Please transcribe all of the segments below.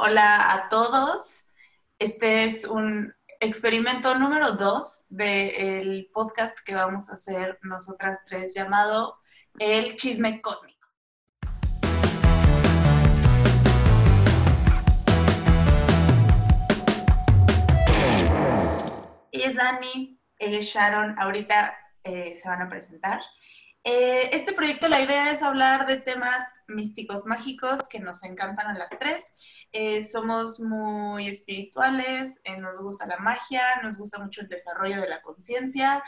Hola a todos. Este es un experimento número dos del podcast que vamos a hacer nosotras tres llamado El Chisme Cósmico. Ella es Dani, es Sharon. Ahorita eh, se van a presentar. Eh, este proyecto, la idea es hablar de temas místicos, mágicos, que nos encantan a las tres. Eh, somos muy espirituales, eh, nos gusta la magia, nos gusta mucho el desarrollo de la conciencia.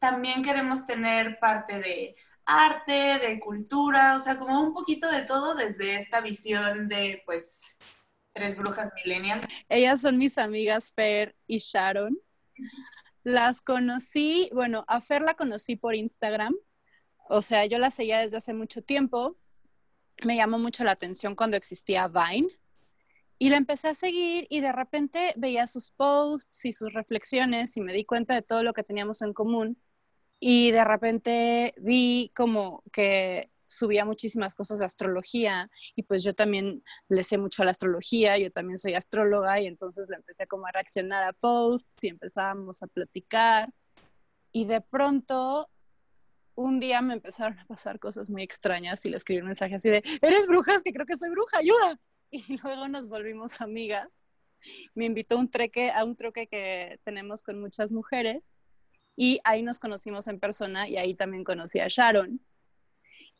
también queremos tener parte de arte, de cultura, o sea, como un poquito de todo desde esta visión de, pues, tres brujas millennials. Ellas son mis amigas Per y Sharon. Las conocí, bueno, a Fer la conocí por Instagram. O sea, yo la seguía desde hace mucho tiempo. Me llamó mucho la atención cuando existía Vine. Y la empecé a seguir y de repente veía sus posts y sus reflexiones y me di cuenta de todo lo que teníamos en común. Y de repente vi como que subía muchísimas cosas de astrología y pues yo también le sé mucho a la astrología, yo también soy astróloga y entonces le empecé como a reaccionar a posts y empezábamos a platicar y de pronto un día me empezaron a pasar cosas muy extrañas y le escribí un mensaje así de, eres bruja, es que creo que soy bruja, ayuda. Y luego nos volvimos amigas. Me invitó un treque, a un truque que tenemos con muchas mujeres y ahí nos conocimos en persona y ahí también conocí a Sharon.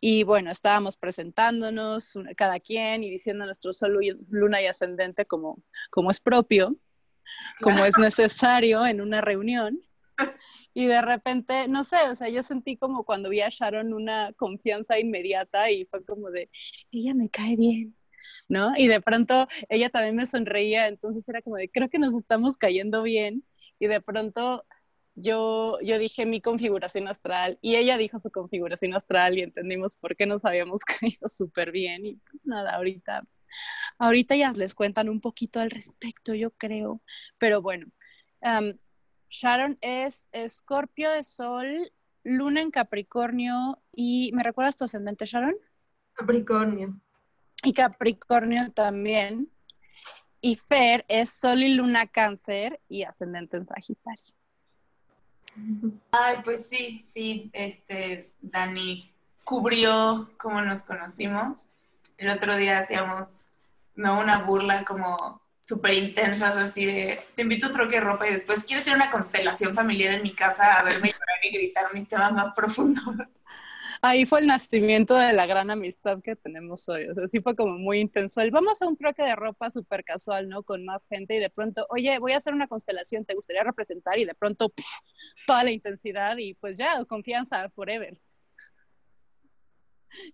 Y bueno, estábamos presentándonos cada quien y diciendo nuestro sol, luna y ascendente como, como es propio, como es necesario en una reunión. Y de repente, no sé, o sea, yo sentí como cuando vi a Sharon una confianza inmediata y fue como de, ella me cae bien, ¿no? Y de pronto ella también me sonreía, entonces era como de, creo que nos estamos cayendo bien. Y de pronto yo, yo dije mi configuración astral y ella dijo su configuración astral y entendimos por qué nos habíamos caído súper bien y pues nada, ahorita, ahorita ya les cuentan un poquito al respecto, yo creo, pero bueno, Sharon es escorpio de sol, luna en Capricornio y ¿me recuerdas tu ascendente Sharon? Capricornio. Y Capricornio también. Y Fer es sol y luna cáncer y ascendente en Sagitario. Ay, pues sí, sí, este, Dani cubrió cómo nos conocimos. El otro día hacíamos, no, una burla como súper intensas, así de, te invito a troque de ropa y después, ¿quieres hacer una constelación familiar en mi casa a verme llorar y gritar mis temas más profundos? Ahí fue el nacimiento de la gran amistad que tenemos hoy. O sea, sí fue como muy intenso. El vamos a un troque de ropa súper casual, ¿no? Con más gente y de pronto, oye, voy a hacer una constelación, ¿te gustaría representar? Y de pronto, toda la intensidad y pues ya, confianza forever.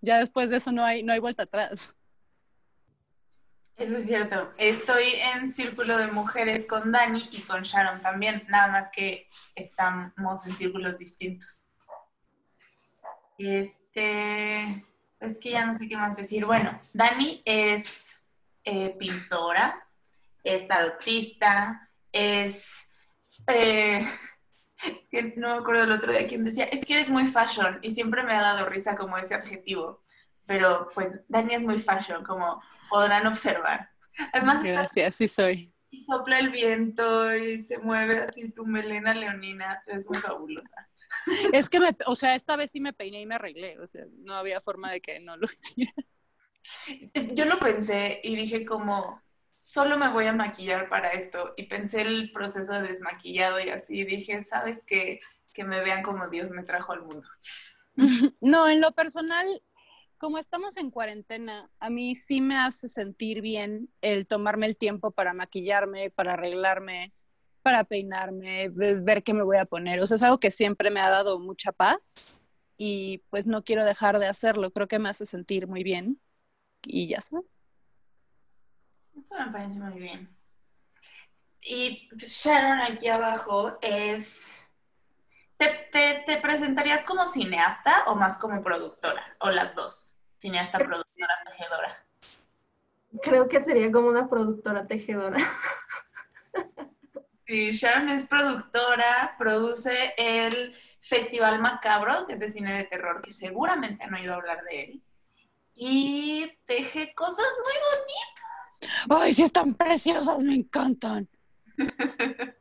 Ya después de eso no hay, no hay vuelta atrás. Eso es cierto. Estoy en círculo de mujeres con Dani y con Sharon también, nada más que estamos en círculos distintos. Este, es que ya no sé qué más decir. Bueno, Dani es eh, pintora, es tarotista, es... Eh, no me acuerdo el otro día quién decía, es que eres muy fashion y siempre me ha dado risa como ese adjetivo, pero pues Dani es muy fashion, como podrán observar. Además, Gracias, sí soy. Y sopla el viento y se mueve así tu melena leonina, es muy fabulosa. Es que, me, o sea, esta vez sí me peiné y me arreglé, o sea, no había forma de que no lo hiciera. Yo lo pensé y dije como, solo me voy a maquillar para esto. Y pensé el proceso de desmaquillado y así, dije, ¿sabes qué? Que me vean como Dios me trajo al mundo. No, en lo personal, como estamos en cuarentena, a mí sí me hace sentir bien el tomarme el tiempo para maquillarme, para arreglarme, para peinarme, ver qué me voy a poner. O sea, es algo que siempre me ha dado mucha paz y pues no quiero dejar de hacerlo. Creo que me hace sentir muy bien y ya sabes. Eso me parece muy bien. Y Sharon aquí abajo es... ¿Te, te presentarías como cineasta o más como productora? ¿O las dos? Cineasta, productora, tejedora. Creo que sería como una productora tejedora. Sí, Sharon es productora, produce el Festival Macabro, que es de cine de terror, que seguramente han oído hablar de él. Y teje cosas muy Ay, sí están preciosas, me encantan.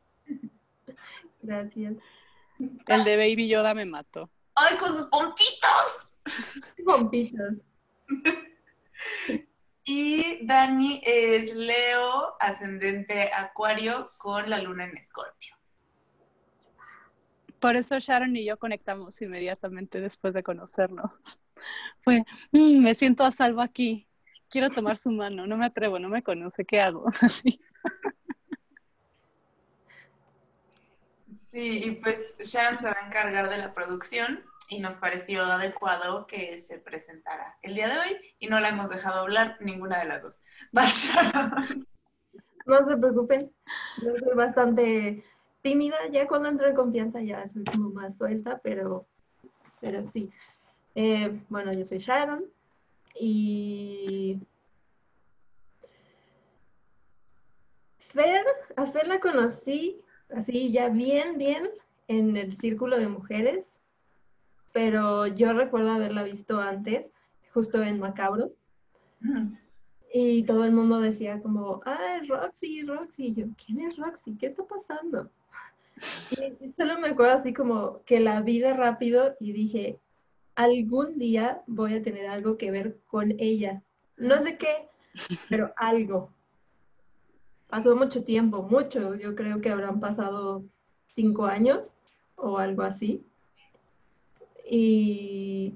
Gracias. El de Baby Yoda me mató. ¡Ay, con sus pompitos! Pompitas. Y Dani es Leo, ascendente Acuario, con la luna en Escorpio. Por eso Sharon y yo conectamos inmediatamente después de conocernos. Fue, "Mm, me siento a salvo aquí. Quiero tomar su mano. No me atrevo, no me conoce. ¿Qué hago? Así. Sí, y pues Sharon se va a encargar de la producción y nos pareció adecuado que se presentara el día de hoy y no la hemos dejado hablar ninguna de las dos. No se preocupen. Yo soy bastante tímida. Ya cuando entro en confianza ya soy como más suelta, pero, pero sí. Eh, bueno, yo soy Sharon y Fer, a Fer la conocí así ya bien, bien en el círculo de mujeres, pero yo recuerdo haberla visto antes, justo en Macabro. Y todo el mundo decía como, ah, Roxy, Roxy. Y yo, ¿quién es Roxy? ¿Qué está pasando? Y solo me acuerdo así como que la vi de rápido y dije, algún día voy a tener algo que ver con ella. No sé qué, pero algo. Pasó mucho tiempo, mucho. Yo creo que habrán pasado cinco años o algo así. Y,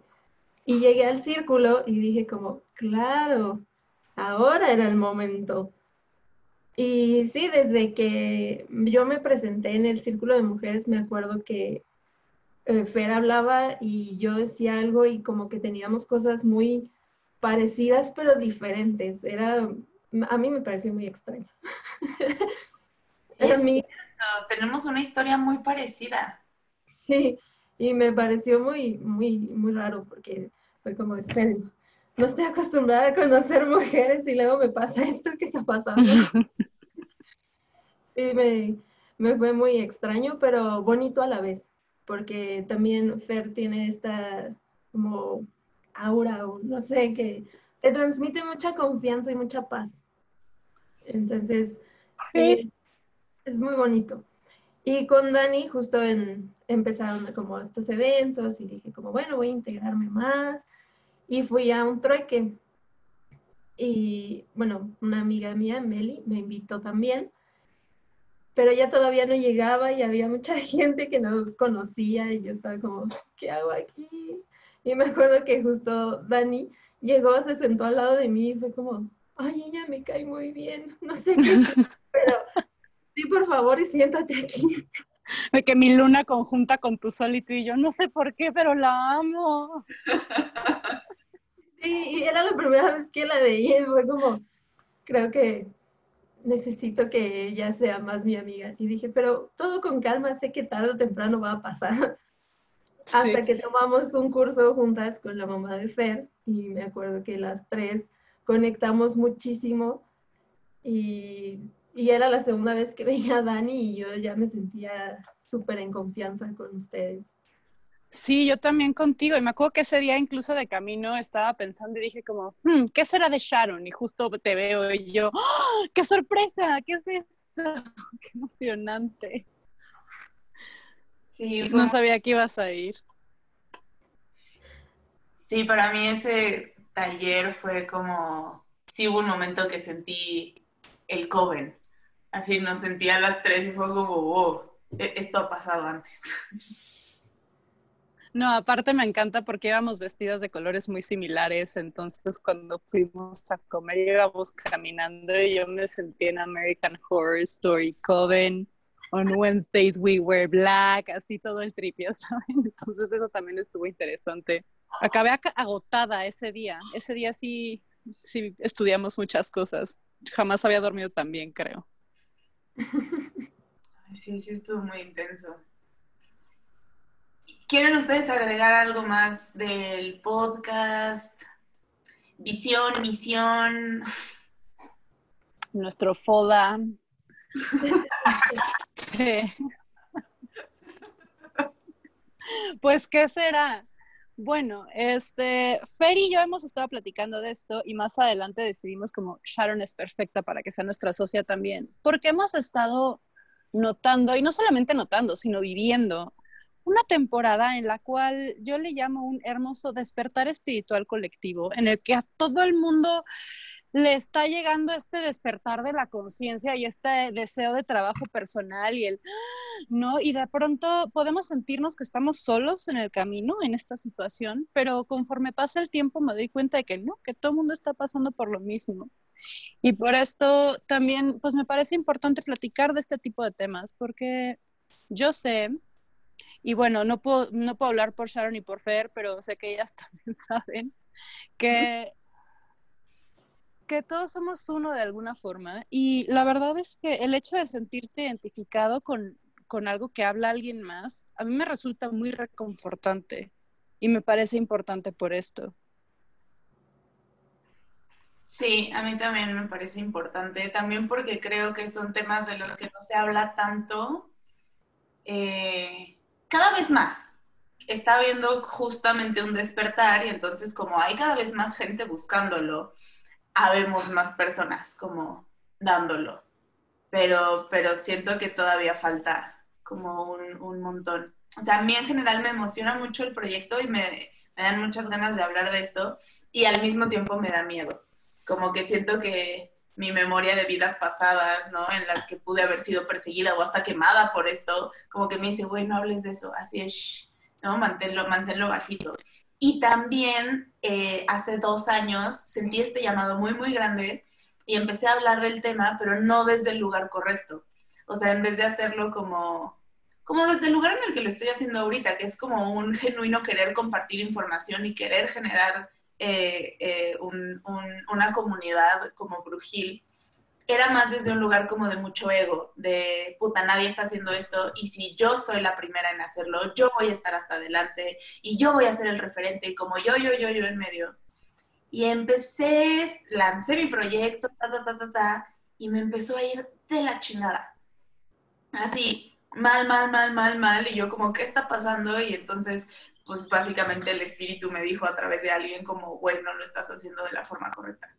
y llegué al círculo y dije como, claro, ahora era el momento. Y sí, desde que yo me presenté en el círculo de mujeres, me acuerdo que eh, Fer hablaba y yo decía algo y como que teníamos cosas muy parecidas pero diferentes. Era, a mí me pareció muy extraño. A es mí, tenemos una historia muy parecida. sí, y me pareció muy, muy, muy raro porque fue como, esperen, no estoy acostumbrada a conocer mujeres y luego me pasa esto que está pasando. Sí, me, me fue muy extraño, pero bonito a la vez, porque también Fer tiene esta como aura o no sé, que te transmite mucha confianza y mucha paz. Entonces, Sí. eh, es muy bonito. Y con Dani justo en, empezaron como estos eventos y dije como, bueno, voy a integrarme más. Y fui a un trueque. Y bueno, una amiga mía, Meli, me invitó también. Pero ya todavía no llegaba y había mucha gente que no conocía y yo estaba como, ¿qué hago aquí? Y me acuerdo que justo Dani llegó, se sentó al lado de mí y fue como, ay, ella me cae muy bien, no sé qué, pero sí, por favor, y siéntate aquí. De que mi luna conjunta con tu sol y tú y yo, no sé por qué, pero la amo. Sí, y era la primera vez que la veía y fue como, creo que necesito que ella sea más mi amiga. Y dije, pero todo con calma, sé que tarde o temprano va a pasar. Hasta que tomamos un curso juntas con la mamá de Fer y me acuerdo que las tres conectamos muchísimo y, y era la segunda vez que veía a Dani y yo ya me sentía súper en confianza con ustedes. Sí, yo también contigo. Y me acuerdo que ese día incluso de camino estaba pensando y dije como, "Hmm, ¿qué será de Sharon? Y justo te veo y yo, ¡Ah! ¡qué sorpresa! ¿Qué es esto? ¡Qué emocionante! Sí, fue- No sabía que ibas a ir. sí, para mí ese taller fue como, sí hubo un momento que sentí el coven. Así nos sentía a las tres y fue como, oh, esto ha pasado antes. No, aparte me encanta porque íbamos vestidas de colores muy similares, entonces cuando fuimos a comer íbamos caminando y yo me sentí en American Horror Story Coven. On Wednesdays we wear black, así todo el tripio, ¿saben? Entonces eso también estuvo interesante. Acabé ac- agotada ese día. Ese día sí, sí estudiamos muchas cosas. Jamás había dormido tan bien, creo. Sí, sí, estuvo muy intenso. ¿Quieren ustedes agregar algo más del podcast? Visión, misión. Nuestro FODA. Sí. Pues, ¿qué será? Bueno, este, Fer y yo hemos estado platicando de esto y más adelante decidimos como Sharon es perfecta para que sea nuestra socia también, porque hemos estado notando, y no solamente notando, sino viviendo una temporada en la cual yo le llamo un hermoso despertar espiritual colectivo, en el que a todo el mundo le está llegando este despertar de la conciencia y este deseo de trabajo personal y el, ¿no? Y de pronto podemos sentirnos que estamos solos en el camino en esta situación, pero conforme pasa el tiempo me doy cuenta de que no, que todo el mundo está pasando por lo mismo. Y por esto también, pues me parece importante platicar de este tipo de temas, porque yo sé, y bueno, no puedo, no puedo hablar por Sharon y por Fer, pero sé que ellas también saben que que todos somos uno de alguna forma y la verdad es que el hecho de sentirte identificado con, algo que habla alguien más, a mí me resulta muy reconfortante y me parece importante por esto. Sí, a mí también me parece importante, también porque creo que son temas de los que no se habla tanto, eh, cada vez más. Está habiendo justamente un despertar y entonces como hay cada vez más gente buscándolo, habemos más personas como dándolo. Pero, pero siento que todavía falta como un, un montón. O sea, a mí en general me emociona mucho el proyecto y me, me dan muchas ganas de hablar de esto y al mismo tiempo me da miedo. Como que siento que mi memoria de vidas pasadas, ¿no? En las que pude haber sido perseguida o hasta quemada por esto, como que me dice, güey, no hables de eso, así es, ¿no? Manténlo, manténlo bajito. Y también eh, hace dos años sentí este llamado muy, muy grande y empecé a hablar del tema, pero no desde el lugar correcto. O sea, en vez de hacerlo como, como desde el lugar en el que lo estoy haciendo ahorita, que es como un genuino querer compartir información y querer generar eh, eh, una comunidad como Brujil, era más desde un lugar como de mucho ego, de puta, nadie está haciendo esto y si yo soy la primera en hacerlo, yo voy a estar hasta adelante y yo voy a ser el referente y como yo, yo, yo, yo en medio. Y empecé, lancé mi proyecto, ta, ta, ta, ta, ta, y me empezó a ir de la chingada. Así, mal, mal, mal, mal, mal, y yo como, ¿qué está pasando? Y entonces, pues básicamente el espíritu me dijo a través de alguien como, güey, no lo estás haciendo de la forma correcta.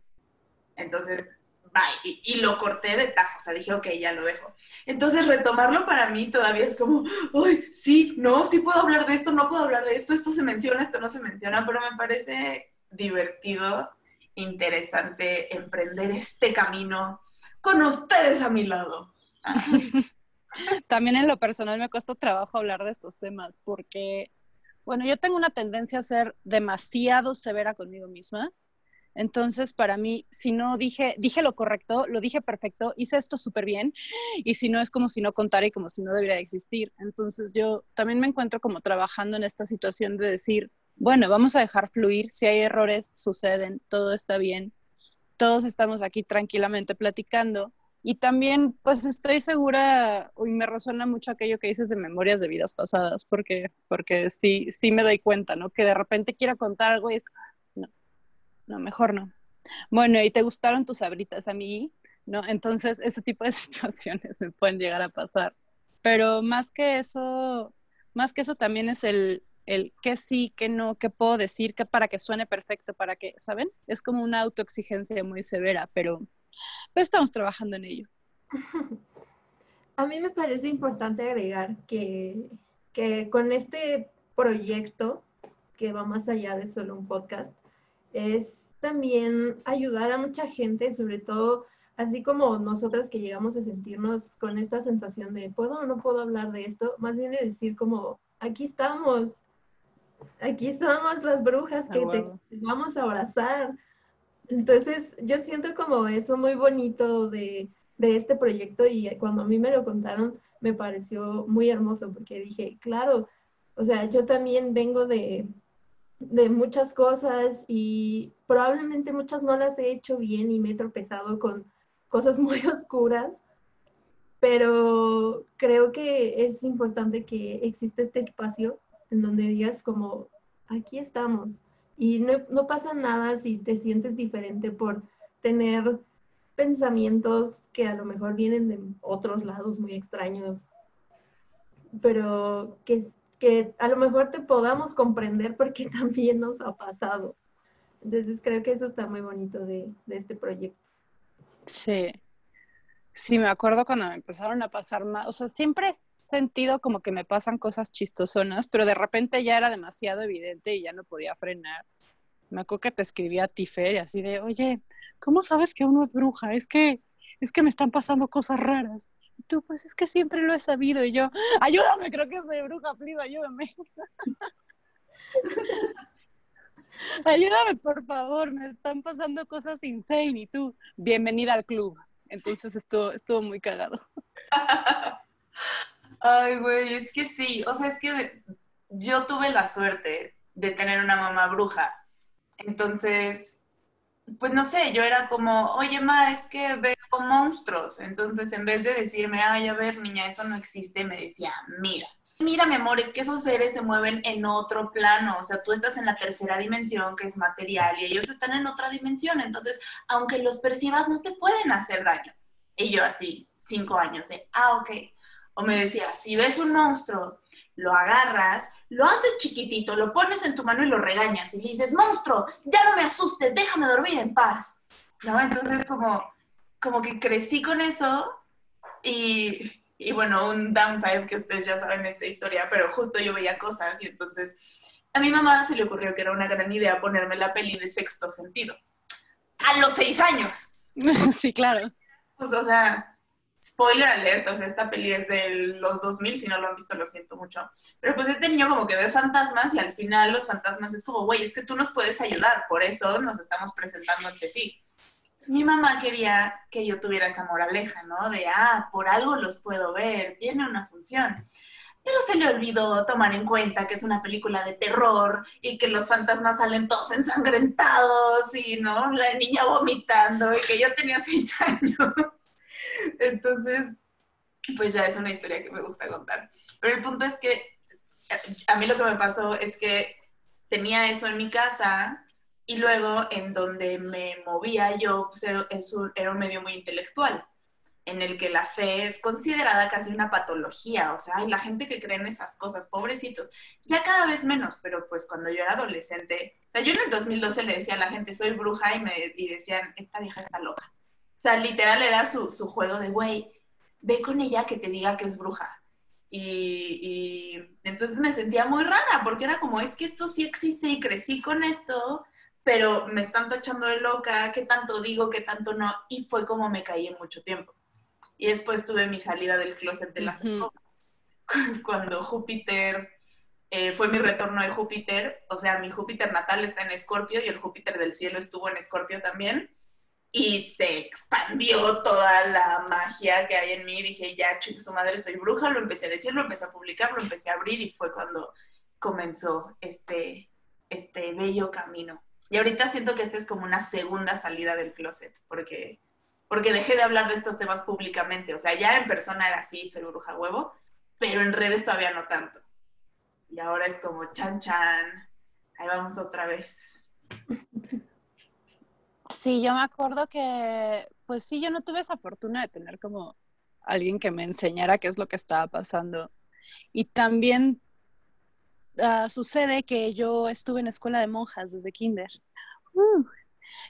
Entonces, bye. Y, lo corté de tajo, o sea, dije, ok, ya lo dejo. Entonces, retomarlo para mí todavía es como, ay, sí, no, sí puedo hablar de esto, no puedo hablar de esto, esto se menciona, esto no se menciona, pero me parece divertido, interesante emprender este camino con ustedes a mi lado. También en lo personal me cuesta trabajo hablar de estos temas porque, bueno, yo tengo una tendencia a ser demasiado severa conmigo misma entonces, para mí, si no dije, dije lo correcto, lo dije perfecto, hice esto súper bien, y si no es como si no contara y como si no debería existir. Entonces, yo también me encuentro como trabajando en esta situación de decir, bueno, vamos a dejar fluir, si hay errores, suceden, todo está bien, todos estamos aquí tranquilamente platicando. Y también, pues estoy segura, y me resuena mucho aquello que dices de memorias de vidas pasadas, porque, porque sí, sí me doy cuenta, ¿no? Que de repente quiero contar algo y es, no, mejor no. Bueno, ¿y te gustaron tus abritas a mí? ¿No? Entonces, ese tipo de situaciones me pueden llegar a pasar. Pero más que eso, más que eso también es el, el qué sí, qué no, qué puedo decir, qué para que suene perfecto, para que, ¿saben? Es como una autoexigencia muy severa, pero, pero estamos trabajando en ello. A mí me parece importante agregar que, que con este proyecto, que va más allá de solo un podcast, es también ayudar a mucha gente, sobre todo así como nosotras que llegamos a sentirnos con esta sensación de puedo o no puedo hablar de esto, más bien de decir como aquí estamos, aquí estamos las brujas ah, que te, vamos a abrazar. Entonces yo siento como eso muy bonito de, de este proyecto y cuando a mí me lo contaron me pareció muy hermoso porque dije, claro, o sea, yo también vengo de, de muchas cosas y probablemente muchas no las he hecho bien y me he tropezado con cosas muy oscuras, pero creo que es importante que exista este espacio en donde digas como, aquí estamos. Y no, no pasa nada si te sientes diferente por tener pensamientos que a lo mejor vienen de otros lados muy extraños, pero que que a lo mejor te podamos comprender porque también nos ha pasado. Entonces creo que eso está muy bonito de, de este proyecto. Sí. Sí, me acuerdo cuando me empezaron a pasar más, o sea, siempre he sentido como que me pasan cosas chistosonas, pero de repente ya era demasiado evidente y ya no podía frenar. Me acuerdo que te escribía a Tifer y así de, oye, ¿cómo sabes que uno es bruja? Es que, es que me están pasando cosas raras. Tú, pues es que siempre lo he sabido. Y yo, ayúdame, creo que soy bruja, please, ayúdame. ayúdame, por favor, me están pasando cosas insane. Y tú, bienvenida al club. Entonces estuvo, estuvo muy cagado. Ay, güey, es que sí, o sea, es que yo tuve la suerte de tener una mamá bruja. Entonces, pues no sé, yo era como, oye, ma, es que veo monstruos. Entonces, en vez de decirme, ay, a ver, niña, eso no existe, me decía, mira, mira, mi amor, es que esos seres se mueven en otro plano. O sea, tú estás en la tercera dimensión, que es material, y ellos están en otra dimensión. Entonces, aunque los percibas, no te pueden hacer daño. Y yo así, cinco años, de, ah, ok. O me decía, si ves un monstruo, lo agarras, lo haces chiquitito, lo pones en tu mano y lo regañas y le dices, monstruo, ya no me asustes, déjame dormir en paz. ¿No? Entonces como, como que crecí con eso y, y bueno, un downside que ustedes ya saben esta historia, pero justo yo veía cosas y entonces a mi mamá se le ocurrió que era una gran idea ponerme la peli de sexto sentido. A los seis años. Sí, claro. Pues, o sea, spoiler alert, o sea, esta peli es de los 2000, si no lo han visto lo siento mucho. Pero pues este niño como que ve fantasmas y al final los fantasmas es como, güey, es que tú nos puedes ayudar, por eso nos estamos presentando ante ti. mi mamá quería que yo tuviera esa moraleja, ¿no? De, ah, por algo los puedo ver, tiene una función. Pero se le olvidó tomar en cuenta que es una película de terror y que los fantasmas salen todos ensangrentados y, ¿no? La niña vomitando y que yo tenía seis años. Entonces, pues ya es una historia que me gusta contar. Pero el punto es que a mí lo que me pasó es que tenía eso en mi casa y luego en donde me movía yo, pues era, un, medio muy intelectual, en el que la fe es considerada casi una patología, o sea, hay la gente que cree en esas cosas, pobrecitos, ya cada vez menos, pero pues cuando yo era adolescente, o sea, yo en el 2012 le decía a la gente, soy bruja, y me y decían, esta vieja está loca. O sea, literal era su, juego de, güey, ve con ella que te diga que es bruja. Y, entonces me sentía muy rara, porque era como, es que esto sí existe y crecí con esto, pero me están tachando de loca, qué tanto digo, qué tanto no, y fue como me caí en mucho tiempo. Y después tuve mi salida del closet de las uh cuando Júpiter, eh, fue mi retorno de Júpiter, o sea, mi Júpiter natal está en Escorpio y el Júpiter del cielo estuvo en Escorpio también y se expandió toda la magia que hay en mí. Dije, ya, chico, su madre, soy bruja. Lo empecé a decir, lo empecé a publicar, lo empecé a abrir y fue cuando comenzó este, este bello camino. Y ahorita siento que esta es como una segunda salida del closet, porque, porque dejé de hablar de estos temas públicamente. O sea, ya en persona era así, soy bruja huevo, pero en redes todavía no tanto. Y ahora es como chan chan, ahí vamos otra vez. Sí, yo me acuerdo que, pues sí, yo no tuve esa fortuna de tener como alguien que me enseñara qué es lo que estaba pasando. Y también ah, sucede que yo estuve en escuela de monjas desde kinder. Uh,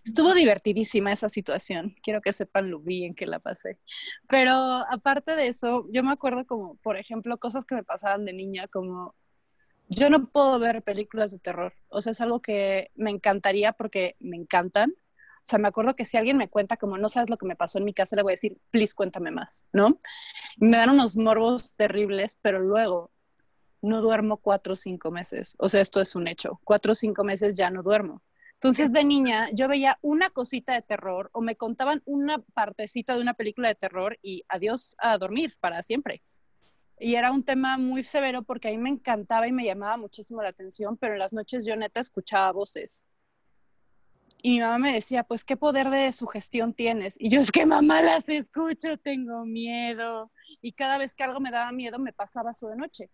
estuvo divertidísima esa situación. Quiero que sepan lo bien que la pasé. Pero aparte de eso, yo me acuerdo como, por ejemplo, cosas que me pasaban de niña, como yo no puedo ver películas de terror. O sea, es algo que me encantaría porque me encantan, o sea, me acuerdo que si alguien me cuenta como no sabes lo que me pasó en mi casa, le voy a decir, please cuéntame más, ¿no? me dan unos morbos terribles, pero luego no duermo cuatro o cinco meses. O sea, esto es un hecho. Cuatro o cinco meses ya no duermo. Entonces, de niña, yo veía una cosita de terror o me contaban una partecita de una película de terror y adiós a dormir para siempre. Y era un tema muy severo porque a mí me encantaba y me llamaba muchísimo la atención, pero en las noches yo neta escuchaba voces. Y mi mamá me decía, pues, ¿qué poder de sugestión tienes? Y yo, es que mamá las escucho, tengo miedo. Y cada vez que algo me daba miedo, me pasaba eso de noche.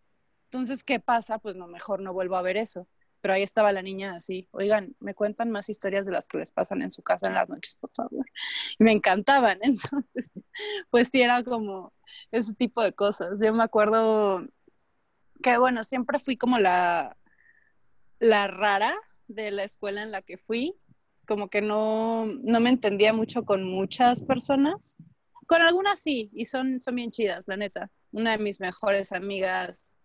Entonces, ¿qué pasa? Pues no, mejor no vuelvo a ver eso. Pero ahí estaba la niña así, oigan, me cuentan más historias de las que les pasan en su casa en las noches, por favor. Y me encantaban. Entonces, pues sí, era como ese tipo de cosas. Yo me acuerdo que bueno, siempre fui como la, la rara de la escuela en la que fui, como que no, no me entendía mucho con muchas personas. Con algunas sí, y son, son bien chidas, la neta. Una de mis mejores amigas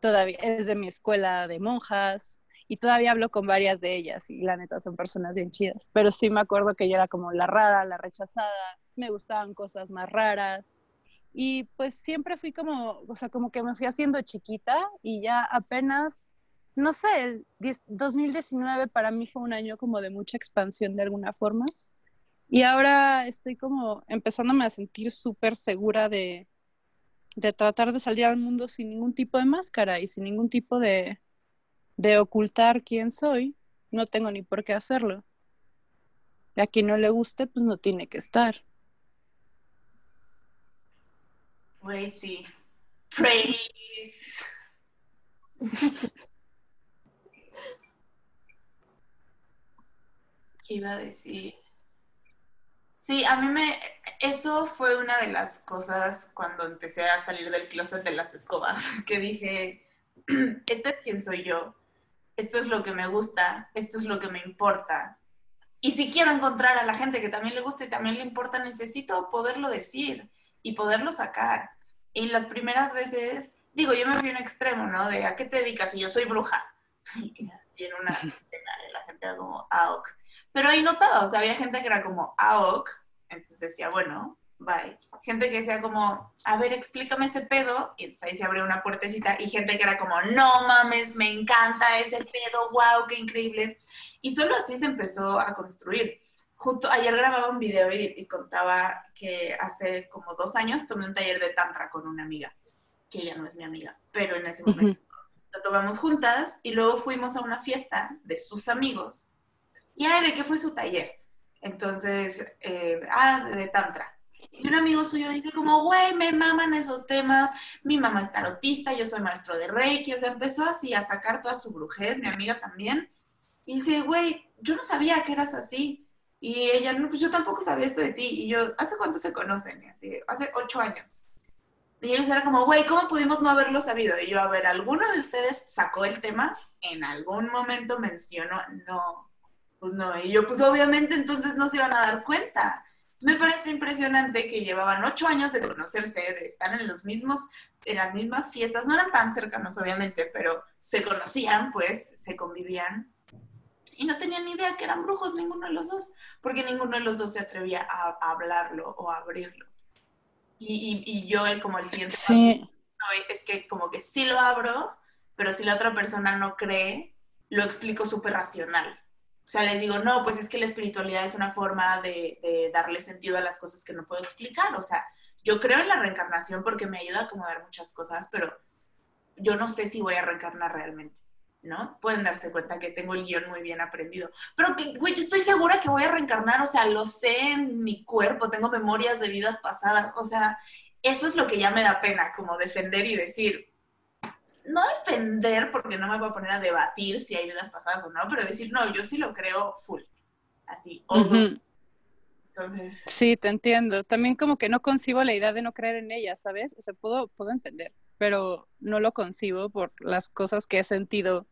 todavía es de mi escuela de monjas y todavía hablo con varias de ellas y la neta son personas bien chidas. Pero sí me acuerdo que yo era como la rara, la rechazada, me gustaban cosas más raras. Y pues siempre fui como, o sea, como que me fui haciendo chiquita y ya apenas, no sé, el 2019 para mí fue un año como de mucha expansión de alguna forma. Y ahora estoy como empezándome a sentir súper segura de, de tratar de salir al mundo sin ningún tipo de máscara y sin ningún tipo de, de ocultar quién soy. No tengo ni por qué hacerlo. Y a quien no le guste, pues no tiene que estar. Güey, sí. Praise. ¿Qué iba a decir? Sí, a mí me, eso fue una de las cosas cuando empecé a salir del closet de las escobas, que dije, este es quien soy yo, esto es lo que me gusta, esto es lo que me importa. Y si quiero encontrar a la gente que también le gusta y también le importa, necesito poderlo decir y poderlo sacar. Y las primeras veces, digo, yo me fui a un extremo, ¿no? De ¿a qué te dedicas? Y yo soy bruja. Y así en una la gente era como, ah, pero ahí notaba, o sea, había gente que era como, ah, ok. Entonces decía, bueno, bye. Gente que decía como, a ver, explícame ese pedo. Y entonces ahí se abrió una puertecita. Y gente que era como, no mames, me encanta ese pedo, wow, qué increíble. Y solo así se empezó a construir. Justo ayer grababa un video y, contaba que hace como dos años tomé un taller de tantra con una amiga, que ella no es mi amiga, pero en ese momento lo tomamos juntas y luego fuimos a una fiesta de sus amigos y ay, ¿de qué fue su taller? Entonces, eh, ah, de Tantra. Y un amigo suyo dice como, güey, me maman esos temas, mi mamá es tarotista, yo soy maestro de Reiki, o sea, empezó así a sacar toda su brujez, mi amiga también. Y dice, güey, yo no sabía que eras así. Y ella, pues yo tampoco sabía esto de ti. Y yo, ¿hace cuánto se conocen? Y así, hace ocho años. Y ellos eran como, güey, ¿cómo pudimos no haberlo sabido? Y yo, a ver, ¿alguno de ustedes sacó el tema? En algún momento mencionó, no, pues no, y yo pues obviamente entonces no se iban a dar cuenta. Me parece impresionante que llevaban ocho años de conocerse, de estar en los mismos, en las mismas fiestas, no eran tan cercanos obviamente, pero se conocían, pues, se convivían. Y no tenían ni idea que eran brujos ninguno de los dos, porque ninguno de los dos se atrevía a, hablarlo o a abrirlo. Y, y, yo, como el siguiente, sí. es que como que sí lo abro, pero si la otra persona no cree, lo explico súper racional. O sea, les digo, no, pues es que la espiritualidad es una forma de, darle sentido a las cosas que no puedo explicar. O sea, yo creo en la reencarnación porque me ayuda a acomodar muchas cosas, pero yo no sé si voy a reencarnar realmente, ¿no? Pueden darse cuenta que tengo el guion muy bien aprendido. Pero, güey, yo estoy segura que voy a reencarnar, o sea, lo sé en mi cuerpo, tengo memorias de vidas pasadas, o sea, eso es lo que ya me da pena, como defender y decir, no defender, porque no me voy a poner a debatir si hay vidas pasadas o no, pero decir, no, yo sí lo creo full. Así, Entonces... Sí, te entiendo. También como que no concibo la idea de no creer en ella, ¿sabes? O sea, puedo, puedo entender, pero no lo concibo por las cosas que he sentido,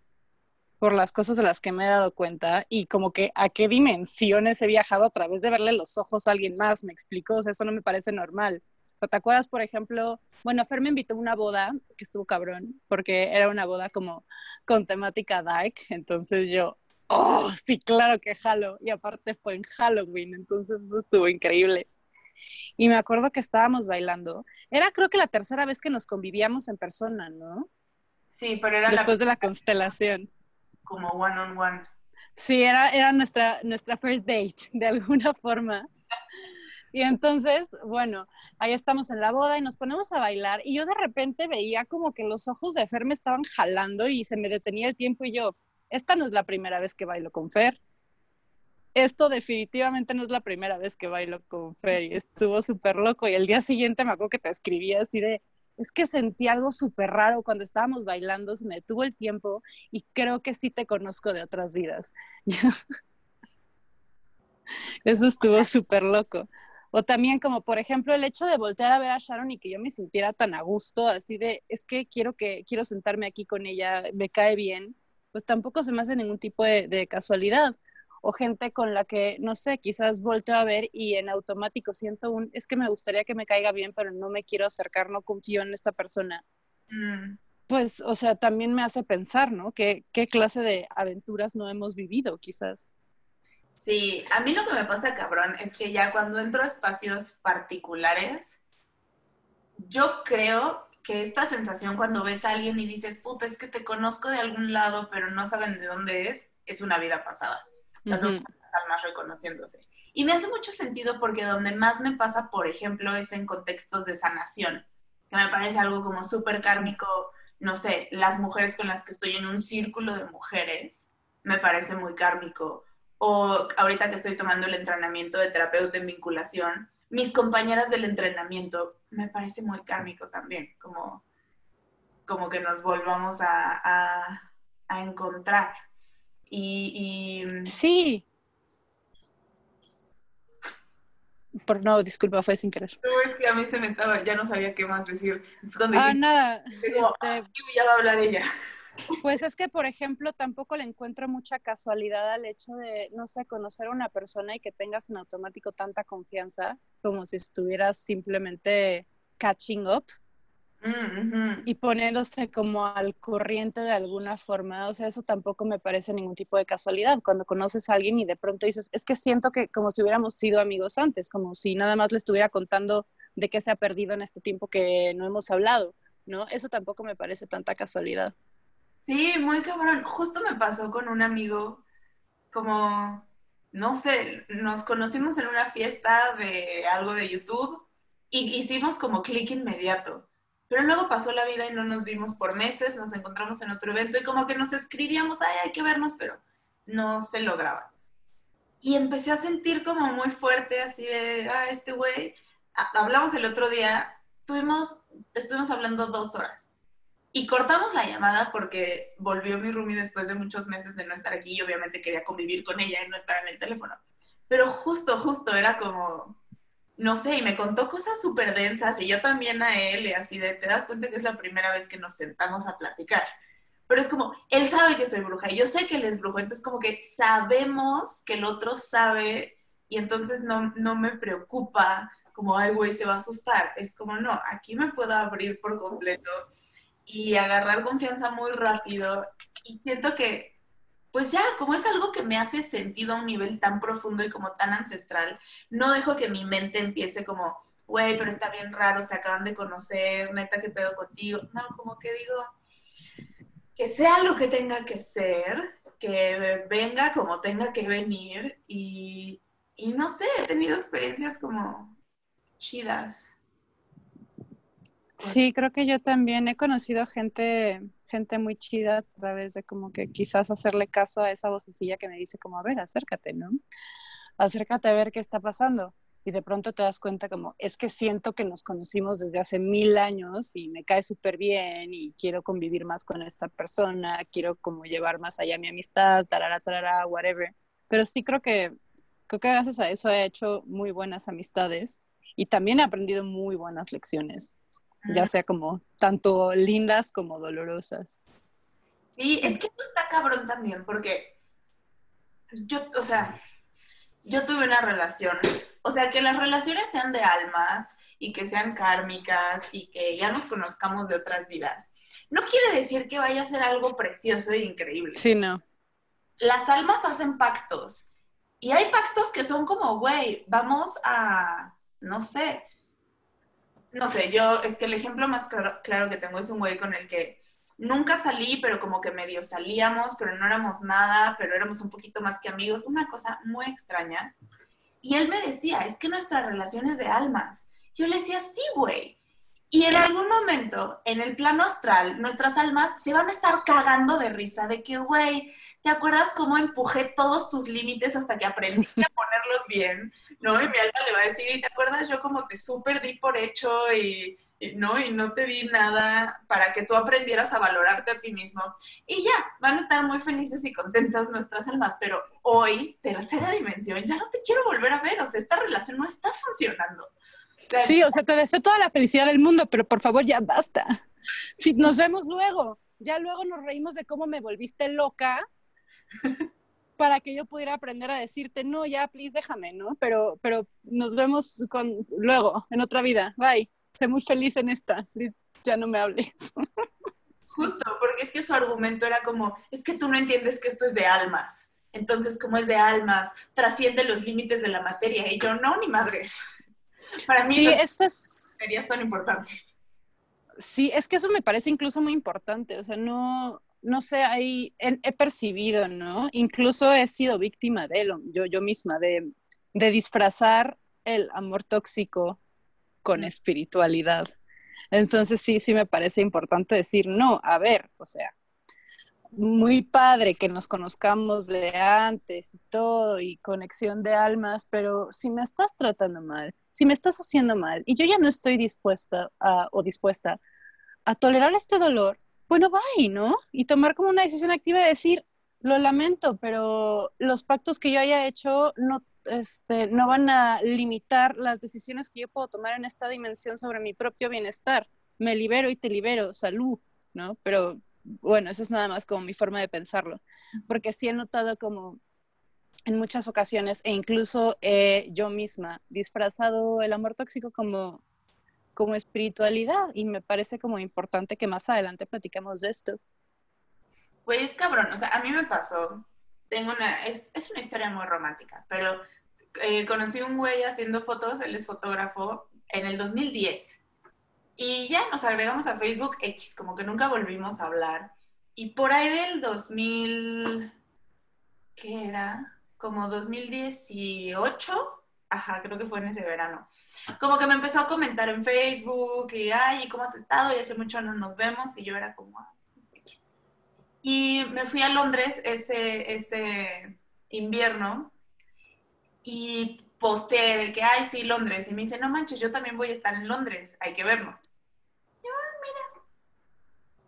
por las cosas de las que me he dado cuenta y como que a qué dimensiones he viajado a través de verle los ojos a alguien más, me explico, o sea, eso no me parece normal. ¿Te acuerdas, por ejemplo? Bueno, Fer me invitó a una boda que estuvo cabrón, porque era una boda como con temática dark, entonces yo, oh, sí, claro que jalo, y aparte fue en Halloween, entonces eso estuvo increíble. Y me acuerdo que estábamos bailando. Era creo que la tercera vez que nos convivíamos en persona, ¿no? Sí, pero era después de la constelación. Como one on one. Sí, era, era nuestra, nuestra first date, de alguna forma. Y entonces, bueno, ahí estamos en la boda y nos ponemos a bailar y yo de repente veía como que los ojos de Fer me estaban jalando y se me detenía el tiempo y yo, esta no es la primera vez que bailo con Fer. Esto definitivamente no es la primera vez que bailo con Fer y estuvo súper loco y el día siguiente me acuerdo que te escribí así de, es que sentí algo súper raro cuando estábamos bailando, se me detuvo el tiempo y creo que sí te conozco de otras vidas. Eso estuvo súper loco. O también como, por ejemplo, el hecho de voltear a ver a Sharon y que yo me sintiera tan a gusto, así de, es que quiero que, quiero sentarme aquí con ella, me cae bien, pues tampoco se me hace ningún tipo de, casualidad. O gente con la que, no sé, quizás volteo a ver y en automático siento un, es que me gustaría que me caiga bien, pero no me quiero acercar, no confío en esta persona. Mm. Pues, o sea, también me hace pensar, ¿no? ¿Qué, ¿Qué clase de aventuras no hemos vivido, quizás? Sí, a mí lo que me pasa, cabrón, es que ya cuando entro a espacios particulares, yo creo que esta sensación cuando ves a alguien y dices, puta, es que te conozco de algún lado, pero no saben de dónde es, es una vida pasada. O sea, son almas reconociéndose. Y me hace mucho sentido porque donde más me pasa, por ejemplo, es en contextos de sanación, que me parece algo como súper kármico, no sé, las mujeres con las que estoy en un círculo de mujeres, me parece muy kármico o ahorita que estoy tomando el entrenamiento de terapeuta en vinculación, mis compañeras del entrenamiento, me parece muy kármico también, como, como que nos volvamos a, encontrar. Y, Sí. Por, no, disculpa, fue sin querer. No, es que a mí se me estaba, ya no sabía qué más decir. ah, nada. Este ah, ya va a hablar ella. Pues es que, por ejemplo, tampoco le encuentro mucha casualidad al hecho de, no sé, conocer a una persona y que tengas en automático tanta confianza como si estuvieras simplemente catching up mm, y poniéndose como al corriente de alguna forma. O sea, eso tampoco me parece ningún tipo de casualidad. Cuando conoces a alguien y de pronto dices, es que siento que como si hubiéramos sido amigos antes, como si nada más le estuviera contando de qué se ha perdido en este tiempo que no hemos hablado, ¿no? Eso tampoco me parece tanta casualidad. Sí, muy cabrón. Justo me pasó con un amigo, como, no sé, nos conocimos en una fiesta de algo de YouTube y hicimos como clic inmediato. Pero luego pasó la vida y no nos vimos por meses, nos encontramos en otro evento y como que nos escribíamos, ay, hay que vernos, pero no se lograba. Y empecé a sentir como muy fuerte, así de, ah, este güey, hablamos el otro día, tuvimos, estuvimos hablando dos horas y cortamos la llamada porque volvió mi roomie después de muchos meses de no estar aquí y obviamente quería convivir con ella y no estar en el teléfono. Pero justo, justo era como, no sé, y me contó cosas súper densas y yo también a él y así de, te das cuenta que es la primera vez que nos sentamos a platicar. Pero es como, él sabe que soy bruja y yo sé que él es brujo, entonces como que sabemos que el otro sabe y entonces no, no me preocupa como, ay, güey, se va a asustar. Es como, no, aquí me puedo abrir por completo y agarrar confianza muy rápido. Y siento que, pues ya, como es algo que me hace sentido a un nivel tan profundo y como tan ancestral, no dejo que mi mente empiece como, güey, pero está bien raro, se acaban de conocer, neta, ¿qué pedo contigo? No, como que digo, que sea lo que tenga que ser, que venga como tenga que venir y, y no sé, he tenido experiencias como chidas. Sí, creo que yo también he conocido gente, gente muy chida a través de como que quizás hacerle caso a esa vocecilla que me dice como, a ver, acércate, ¿no? Acércate a ver qué está pasando. Y de pronto te das cuenta como, es que siento que nos conocimos desde hace mil años y me cae súper bien y quiero convivir más con esta persona, quiero como llevar más allá mi amistad, tarara, tarara, whatever. Pero sí creo que, creo que gracias a eso he hecho muy buenas amistades y también he aprendido muy buenas lecciones ya sea como tanto lindas como dolorosas. Sí, es que está cabrón también, porque yo, o sea, yo tuve una relación, o sea, que las relaciones sean de almas y que sean kármicas y que ya nos conozcamos de otras vidas. No quiere decir que vaya a ser algo precioso e increíble. Sí, no. Las almas hacen pactos y hay pactos que son como, güey, vamos a, no sé, no sé, yo, es que el ejemplo más claro, que tengo es un güey con el que nunca salí, pero como que medio salíamos, pero no éramos nada, pero éramos un poquito más que amigos, una cosa muy extraña. Y él me decía, es que nuestra relación es de almas. Yo le decía, sí, güey. Y en algún momento, en el plano astral, nuestras almas se van a estar cagando de risa de que, güey, ¿te acuerdas cómo empujé todos tus límites hasta que aprendí a ponerlos bien? ¿No? Y mi alma le va a decir, ¿y te acuerdas yo como te súper di por hecho y, ¿no? Y no te di nada para que tú aprendieras a valorarte a ti mismo. Y ya, van a estar muy felices y contentas nuestras almas, pero hoy, tercera dimensión, ya no te quiero volver a ver, o sea, esta relación no está funcionando. Sí, o sea, te deseo toda la felicidad del mundo, pero por favor ya basta. Si nos vemos luego, ya luego nos reímos de cómo me volviste loca para que yo pudiera aprender a decirte, no, ya, please, déjame, ¿no? Pero, pero nos vemos con, luego, en otra vida. Bye. Sé muy feliz en esta. Please, ya no me hables. Justo, porque es que su argumento era como, es que tú no entiendes que esto es de almas. Entonces, como es de almas, trasciende los límites de la materia. Y yo, no, ni madres. Para mí, sí, esto es... son importantes. Sí, es que eso me parece incluso muy importante. O sea, no, no sé, ahí he, percibido, ¿no? Incluso he sido víctima de él, yo, yo misma, de, de disfrazar el amor tóxico con espiritualidad. Entonces sí, sí me parece importante decir, no, a ver, o sea, muy padre que nos conozcamos de antes y todo y conexión de almas, pero si me estás tratando mal, si me estás haciendo mal y yo ya no estoy dispuesta a, o dispuesta a tolerar este dolor, bueno, bye, ¿no? Y tomar como una decisión activa de decir, lo lamento, pero los pactos que yo haya hecho no, este, no van a limitar las decisiones que yo puedo tomar en esta dimensión sobre mi propio bienestar. Me libero y te libero, salud, ¿no? Pero bueno, esa es nada más como mi forma de pensarlo, porque sí he notado como en muchas ocasiones, e incluso yo misma, disfrazado el amor tóxico como, como espiritualidad, y me parece como importante que más adelante platicamos de esto. Pues cabrón, o sea, a mí me pasó, tengo una, es, es una historia muy romántica, pero eh, conocí un güey haciendo fotos, él es fotógrafo, en el 2010. Y ya nos agregamos a Facebook X, como que nunca volvimos a hablar. Y por ahí del 2000, ¿qué era? Como 2018, ajá, creo que fue en ese verano. Como que me empezó a comentar en Facebook y, ay, ¿cómo has estado? Y hace mucho no nos vemos. Y yo era como, ah, y me fui a Londres ese, ese invierno y posteé de que, ay, sí, Londres. Y me dice, no manches, yo también voy a estar en Londres, hay que vernos. Yo, ah, mira,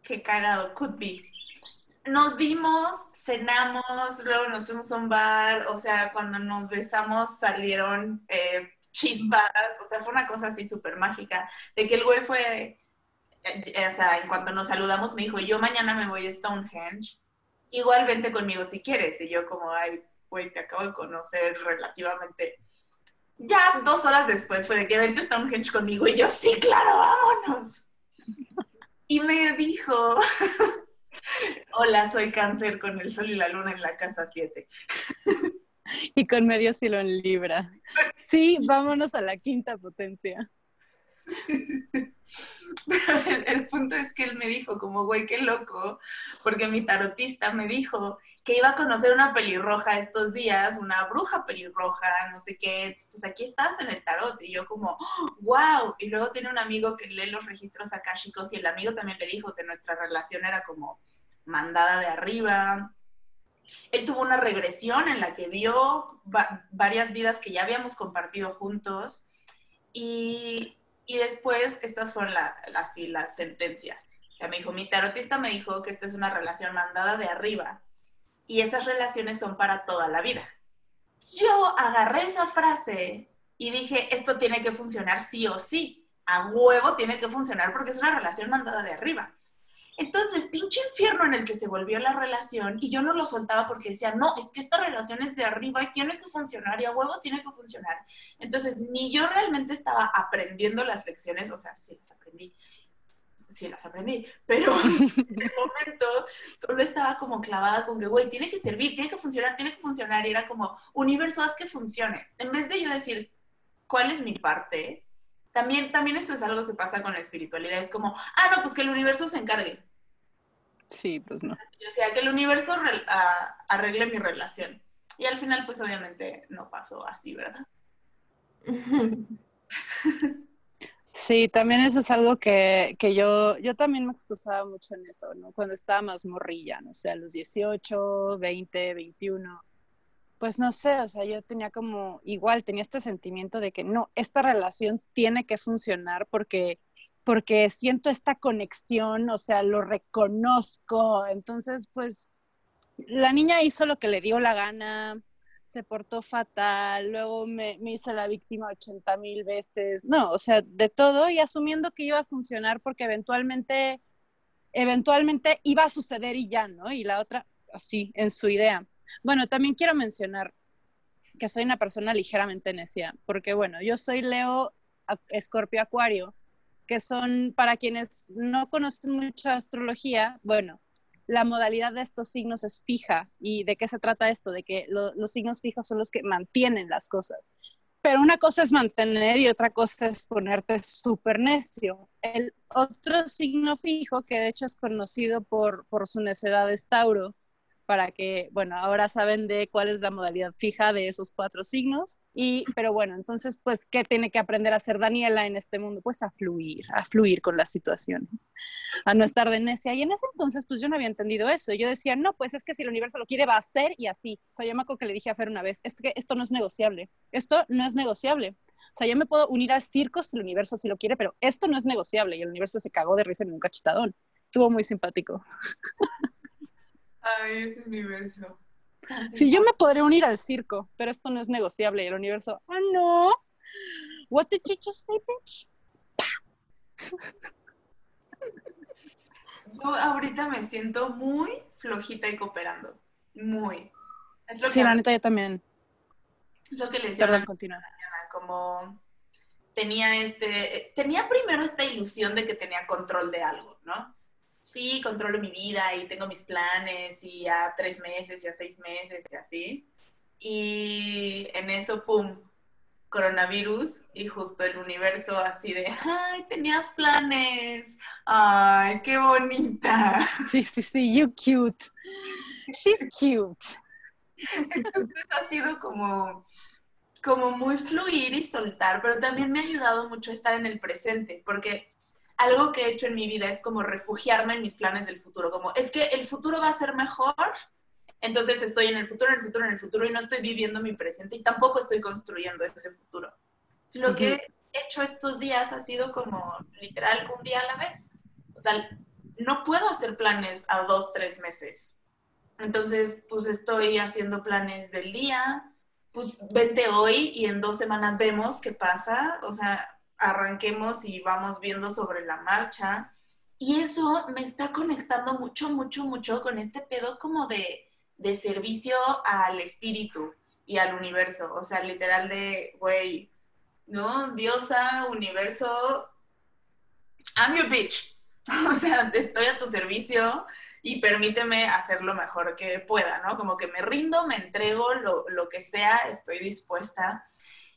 qué cagado, could be. Nos vimos, cenamos, luego nos fuimos a un bar, o sea, cuando nos besamos salieron eh, chispas, o sea, fue una cosa así súper mágica, de que el güey fue eh, o sea, en cuanto nos saludamos, me dijo, yo mañana me voy a Stonehenge, igual vente conmigo si quieres. Y yo como, ay, güey, te acabo de conocer relativamente. Ya dos horas después fue de que vente a Stonehenge conmigo y yo, sí, claro, vámonos. Y me dijo, hola, soy cáncer con el sol y la luna en la casa 7. Y con medio silo en Libra. Sí, vámonos a la quinta potencia. Sí, sí, sí. Pero el, punto es que él me dijo, como, güey, qué loco, porque mi tarotista me dijo que iba a conocer una pelirroja estos días, una bruja pelirroja, no sé qué, pues aquí estás en el tarot. Y yo como, wow. Y luego tiene un amigo que lee los registros akáshicos y el amigo también le dijo que nuestra relación era como mandada de arriba. Él tuvo una regresión en la que vio varias vidas que ya habíamos compartido juntos y y después, estas fueron la, así, la sentencia. Me dijo, mi tarotista me dijo que esta es una relación mandada de arriba y esas relaciones son para toda la vida. Yo agarré esa frase y dije, esto tiene que funcionar sí o sí. A huevo tiene que funcionar porque es una relación mandada de arriba. Entonces, pinche infierno en el que se volvió la relación y yo no lo soltaba porque decía, no, es que esta relación es de arriba y tiene que funcionar y a huevo tiene que funcionar. Entonces, ni yo realmente estaba aprendiendo las lecciones, o sea, sí las aprendí, sí las aprendí, pero en el momento solo estaba como clavada con que, güey, tiene que servir, tiene que funcionar, tiene que funcionar y era como, universo, haz que funcione. En vez de yo decir, ¿cuál es mi parte? también, también eso es algo que pasa con la espiritualidad. Es como, ah, no, pues que el universo se encargue. Sí, pues no. O sea, que el universo arregle mi relación. Y al final, pues obviamente no pasó así, ¿verdad? Sí, también eso es algo que, que, yo, yo también me excusaba mucho en eso, ¿no? Cuando estaba más morrilla, no sé, a los 18, 20, 21 pues no sé, o sea, yo tenía como, igual, tenía este sentimiento de que no, esta relación tiene que funcionar porque porque siento esta conexión, o sea, lo reconozco. Entonces, pues, la niña hizo lo que le dio la gana, se portó fatal, luego me, me hice la víctima 80 mil veces, no, o sea, de todo y asumiendo que iba a funcionar porque eventualmente, eventualmente iba a suceder y ya, ¿no? Y la otra, así, en su idea. Bueno, también quiero mencionar que soy una persona ligeramente necia, porque bueno, yo soy Leo, Escorpio, Acuario, que son, para quienes no conocen mucho astrología, bueno, la modalidad de estos signos es fija. ¿Y de qué se trata esto? De que los signos fijos son los que mantienen las cosas. Pero una cosa es mantener y otra cosa es ponerte súper necio. El otro signo fijo, que de hecho es conocido por, por su necedad, es Tauro, para que, bueno, ahora saben de cuál es la modalidad fija de esos cuatro signos. Y, pero bueno, entonces, pues, ¿qué tiene que aprender a hacer Daniela en este mundo? Pues a fluir, a fluir con las situaciones, a no estar de necia. Y en ese entonces, pues yo no había entendido eso. Yo decía, no, pues es que si el universo lo quiere, va a ser y así. O sea, yo me acuerdo que le dije a Fer una vez, es que esto no es negociable. Esto no es negociable. O sea, yo me puedo unir al circo si el universo sí lo quiere, pero esto no es negociable. Y el universo se cagó de risa en un cachetadón. Estuvo muy simpático. Ay, ese universo. Sí, yo me podría unir al circo, pero esto no es negociable. Y el universo, ah, no. What did you just say, bitch? Yo ahorita me siento muy flojita y cooperando. Muy. sí, la neta, yo también. lo que les decía. Perdón, continúa. Como tenía este, tenía primero esta ilusión de que tenía control de algo, ¿no? Sí, controlo mi vida y tengo mis planes y a tres meses y a seis meses y así. Y en eso, ¡pum! coronavirus y justo el universo así de, ay, tenías planes, ay, qué bonita. Sí, sí, sí, you cute. She's cute. Entonces ha sido como, como muy fluir y soltar, pero también me ha ayudado mucho estar en el presente, porque algo que he hecho en mi vida es como refugiarme en mis planes del futuro, como es que el futuro va a ser mejor, entonces estoy en el futuro, en el futuro, en el futuro y no estoy viviendo mi presente y tampoco estoy construyendo ese futuro. Lo que he hecho estos días ha sido como literal un día a la vez. O sea, no puedo hacer planes a dos, tres meses. Entonces, pues estoy haciendo planes del día, pues vente hoy y en dos semanas vemos qué pasa. O sea, arranquemos y vamos viendo sobre la marcha. Y eso me está conectando mucho, mucho, mucho con este pedo como de, de servicio al espíritu y al universo. O sea, literal de, güey, ¿no? Diosa, universo, I'm your bitch. o sea, estoy a tu servicio y permíteme hacer lo mejor que pueda, ¿no? Como que me rindo, me entrego, lo, lo que sea, estoy dispuesta.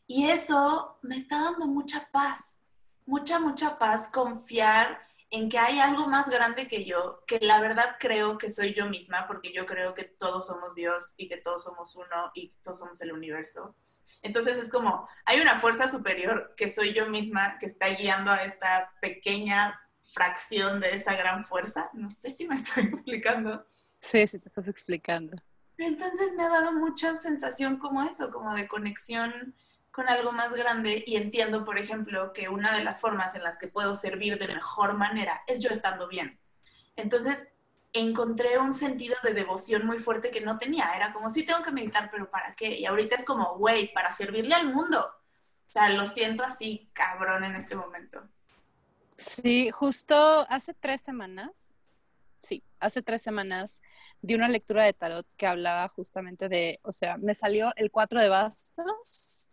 Y eso me está dando mucha paz, mucha, mucha paz confiar en que hay algo más grande que yo, que la verdad creo que soy yo misma, porque yo creo que todos somos Dios y que todos somos uno y todos somos el universo. Entonces es como, hay una fuerza superior que soy yo misma que está guiando a esta pequeña fracción de esa gran fuerza. No sé si me estoy explicando. Sí, sí te estás explicando. Entonces me ha dado mucha sensación como eso, como de conexión con algo más grande y entiendo, por ejemplo, que una de las formas en las que puedo servir de mejor manera es yo estando bien. Entonces, encontré un sentido de devoción muy fuerte que no tenía. Era como, sí, tengo que meditar, pero ¿para qué? Y ahorita es como, güey, para servirle al mundo. O sea, lo siento así, cabrón, en este momento. Sí, justo hace tres semanas, sí, hace tres semanas di una lectura de tarot que hablaba justamente de, o sea, me salió el cuatro de bastos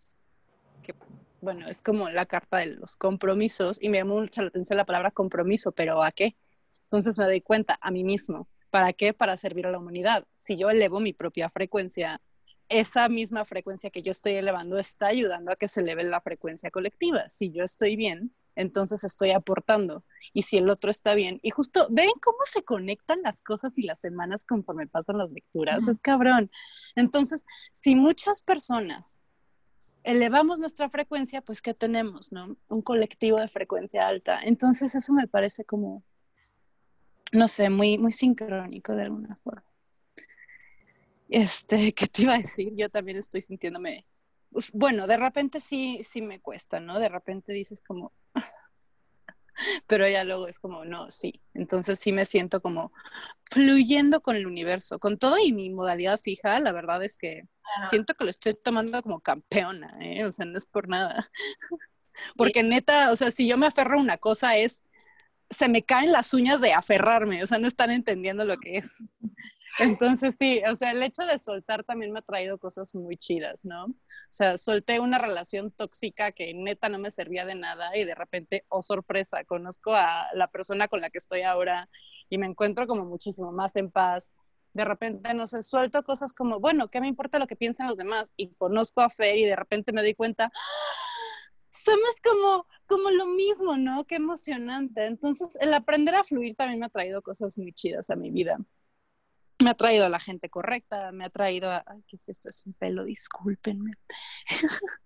bueno, es como la carta de los compromisos y me llamó mucho la atención la palabra compromiso, pero ¿a qué? Entonces me doy cuenta a mí mismo. ¿Para qué? Para servir a la humanidad. Si yo elevo mi propia frecuencia, esa misma frecuencia que yo estoy elevando está ayudando a que se eleve la frecuencia colectiva. Si yo estoy bien, entonces estoy aportando. Y si el otro está bien, y justo ven cómo se conectan las cosas y las semanas conforme pasan las lecturas, es cabrón. Entonces, si muchas personas elevamos nuestra frecuencia, pues ¿qué tenemos? ¿no? Un colectivo de frecuencia alta. Entonces eso me parece como, no sé, muy, muy sincrónico de alguna forma. Este, ¿qué te iba a decir? Yo también estoy sintiéndome, bueno, de repente sí, sí me cuesta, ¿no? De repente dices como, pero ya luego es como, no, sí. Entonces sí me siento como fluyendo con el universo, con todo y mi modalidad fija, la verdad es que siento que lo estoy tomando como campeona, ¿eh? o sea, no es por nada. Porque neta, o sea, si yo me aferro a una cosa es, se me caen las uñas de aferrarme, o sea, no están entendiendo lo que es. Entonces sí, o sea, el hecho de soltar también me ha traído cosas muy chidas, ¿no? O sea, solté una relación tóxica que neta no me servía de nada y de repente, oh sorpresa, conozco a la persona con la que estoy ahora y me encuentro como muchísimo más en paz. De repente, no sé, suelto cosas como, bueno, ¿qué me importa lo que piensen los demás? Y conozco a Fer y de repente me doy cuenta, ¡Ah! somos como, como lo mismo, ¿no? Qué emocionante. Entonces, el aprender a fluir también me ha traído cosas muy chidas a mi vida me ha traído a la gente correcta, me ha traído a, ay, ¿qué es esto? Es un pelo, discúlpenme.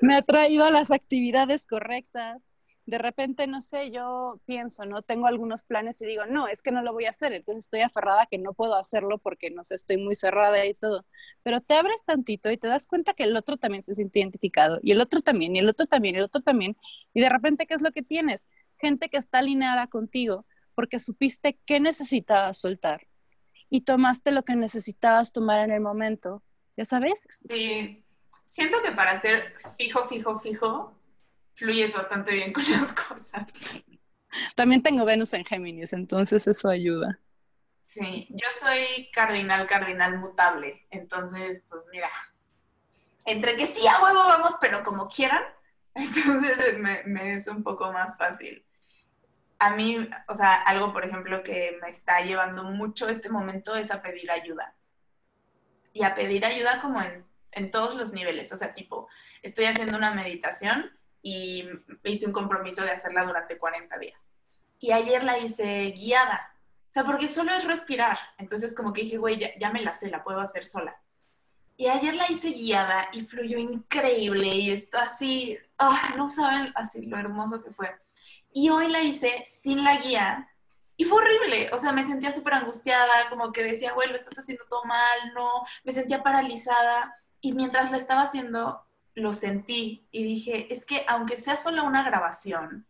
me ha traído a las actividades correctas. De repente, no sé, yo pienso, ¿no? Tengo algunos planes y digo, no, es que no lo voy a hacer. Entonces estoy aferrada que no puedo hacerlo porque, no sé, estoy muy cerrada y todo. Pero te abres tantito y te das cuenta que el otro también se siente identificado y el otro también y el otro también y el otro también. Y de repente, ¿qué es lo que tienes? Gente que está alineada contigo, porque supiste qué necesitabas soltar y tomaste lo que necesitabas tomar en el momento. ¿Ya sabes? Sí, siento que para ser fijo, fijo, fijo, fluyes bastante bien con las cosas. También tengo Venus en Géminis, entonces eso ayuda. Sí, yo soy cardinal, cardinal mutable. Entonces, pues mira, entre que sí a huevo vamos, pero como quieran, entonces me, me es un poco más fácil a mí, o sea, algo, por ejemplo, que me está llevando mucho este momento es a pedir ayuda. Y a pedir ayuda como en, en todos los niveles. O sea, tipo, estoy haciendo una meditación y hice un compromiso de hacerla durante 40 días. Y ayer la hice guiada. O sea, porque solo es respirar. Entonces, como que dije, güey, ya, me la sé, la puedo hacer sola. Y ayer la hice guiada y fluyó increíble y está así, ah, no saben así lo hermoso que fue. Y hoy la hice sin la guía y fue horrible. O sea, me sentía súper angustiada, como que decía, güey, lo estás haciendo todo mal, no. Me sentía paralizada. Y mientras la estaba haciendo, lo sentí y dije, es que aunque sea solo una grabación,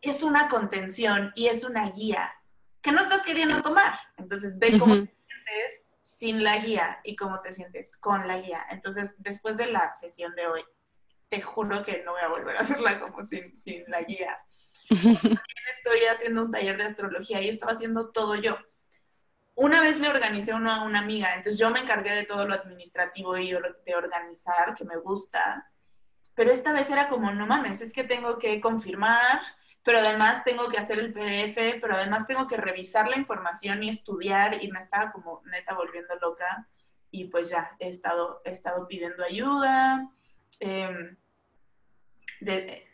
es una contención y es una guía que no estás queriendo tomar. Entonces, ve cómo te sientes sin la guía y cómo te sientes con la guía. Entonces, después de la sesión de hoy, te juro que no voy a volver a hacerla como sin, sin la guía. También estoy haciendo un taller de astrología y estaba haciendo todo yo. Una vez le organicé uno a una amiga, entonces yo me encargué de todo lo administrativo y de organizar, que me gusta, pero esta vez era como, no mames, es que tengo que confirmar, pero además tengo que hacer el PDF, pero además tengo que revisar la información y estudiar y me estaba como neta volviendo loca y pues ya he estado, he estado pidiendo ayuda. Eh,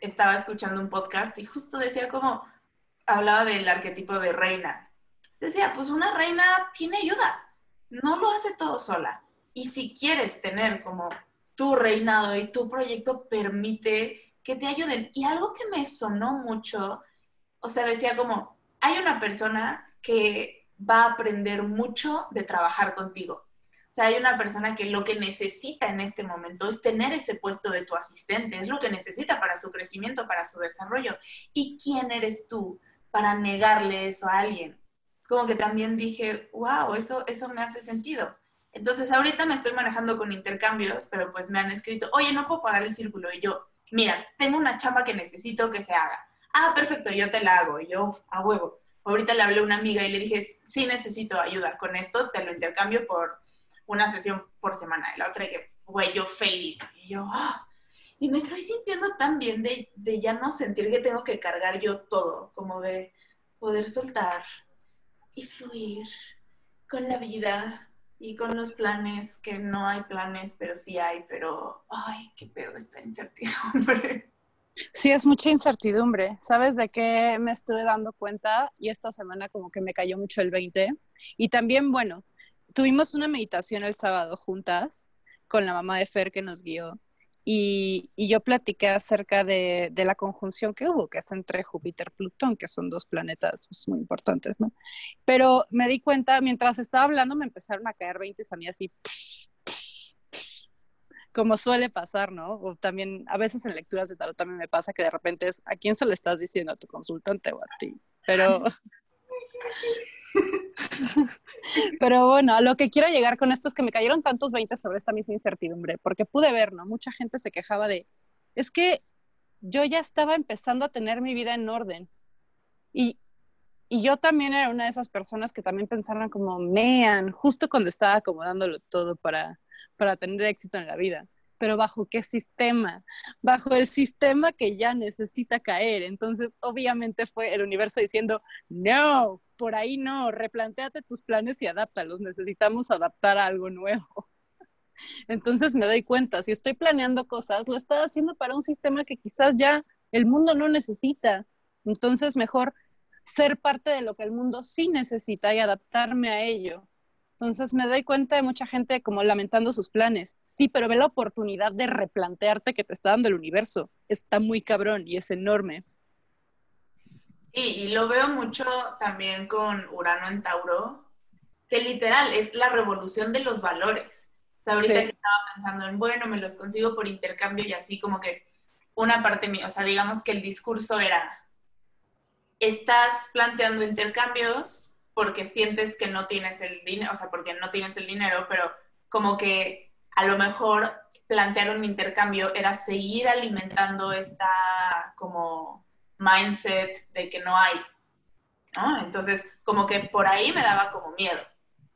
estaba escuchando un podcast y justo decía como, hablaba del arquetipo de reina. Decía, pues una reina tiene ayuda, no lo hace todo sola. Y si quieres tener como tu reinado y tu proyecto, permite que te ayuden. Y algo que me sonó mucho, o sea, decía como, hay una persona que va a aprender mucho de trabajar contigo o sea, hay una persona que lo que necesita en este momento es tener ese puesto de tu asistente, es lo que necesita para su crecimiento, para su desarrollo. ¿Y quién eres tú para negarle eso a alguien? Es como que también dije, wow, eso, eso me hace sentido. Entonces, ahorita me estoy manejando con intercambios, pero pues me han escrito, oye, no puedo pagar el círculo. Y yo, mira, tengo una chamba que necesito que se haga. Ah, perfecto, yo te la hago. Y yo, a huevo. Ahorita le hablé a una amiga y le dije, sí necesito ayuda con esto, te lo intercambio por una sesión por semana. Y la otra, que, güey, yo feliz. Y yo, ah, y me estoy sintiendo tan bien de, de ya no sentir que tengo que cargar yo todo, como de poder soltar y fluir con la vida y con los planes, que no hay planes, pero sí hay, pero, ay, qué pedo esta incertidumbre. Sí, es mucha incertidumbre. ¿Sabes de qué me estuve dando cuenta? Y esta semana como que me cayó mucho el 20. Y también, bueno, tuvimos una meditación el sábado juntas con la mamá de Fer que nos guió y, yo platiqué acerca de, la conjunción que hubo, que es entre Júpiter y Plutón, que son dos planetas pues, muy importantes, ¿no? Pero me di cuenta, mientras estaba hablando, me empezaron a caer 20 a mí así. como suele pasar, ¿no? O también a veces en lecturas de tarot también me pasa que de repente es a quién se lo estás diciendo, a tu consultante o a ti. Pero Pero bueno, a lo que quiero llegar con esto es que me cayeron tantos 20 sobre esta misma incertidumbre, porque pude ver, ¿no? Mucha gente se quejaba de, es que yo ya estaba empezando a tener mi vida en orden. Y, y yo también era una de esas personas que también pensaban como, mean, justo cuando estaba acomodándolo todo para, para tener éxito en la vida pero bajo qué sistema, bajo el sistema que ya necesita caer. Entonces, obviamente fue el universo diciendo, no, por ahí no, replanteate tus planes y adáptalos, necesitamos adaptar a algo nuevo. Entonces me doy cuenta, si estoy planeando cosas, lo estoy haciendo para un sistema que quizás ya el mundo no necesita. Entonces, mejor ser parte de lo que el mundo sí necesita y adaptarme a ello. Entonces me doy cuenta de mucha gente como lamentando sus planes. Sí, pero ve la oportunidad de replantearte que te está dando el universo. Está muy cabrón y es enorme. Sí, y lo veo mucho también con Urano en Tauro, que literal es la revolución de los valores. O sea, ahorita que estaba pensando en, bueno, me los consigo por intercambio y así como que una parte mía, o sea, digamos que el discurso era, estás planteando intercambios, porque sientes que no tienes el dinero, o sea, porque no tienes el dinero, pero como que a lo mejor plantear un intercambio era seguir alimentando esta como mindset de que no hay, ¿no? Entonces, como que por ahí me daba como miedo.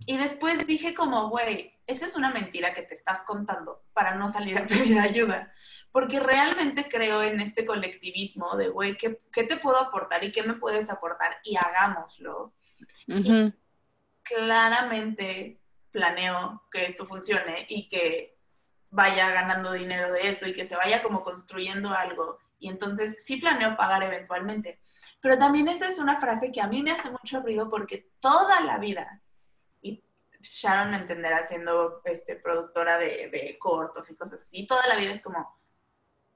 Y después dije como, güey, esa es una mentira que te estás contando para no salir a pedir ayuda. Porque realmente creo en este colectivismo de, güey, ¿qué, ¿qué, te puedo aportar y qué me puedes aportar? Y hagámoslo claramente planeo que esto funcione y que vaya ganando dinero de eso y que se vaya como construyendo algo. Y entonces sí planeo pagar eventualmente. Pero también esa es una frase que a mí me hace mucho ruido porque toda la vida, y Sharon me entenderá siendo este, productora de, de cortos y cosas así, toda la vida es como,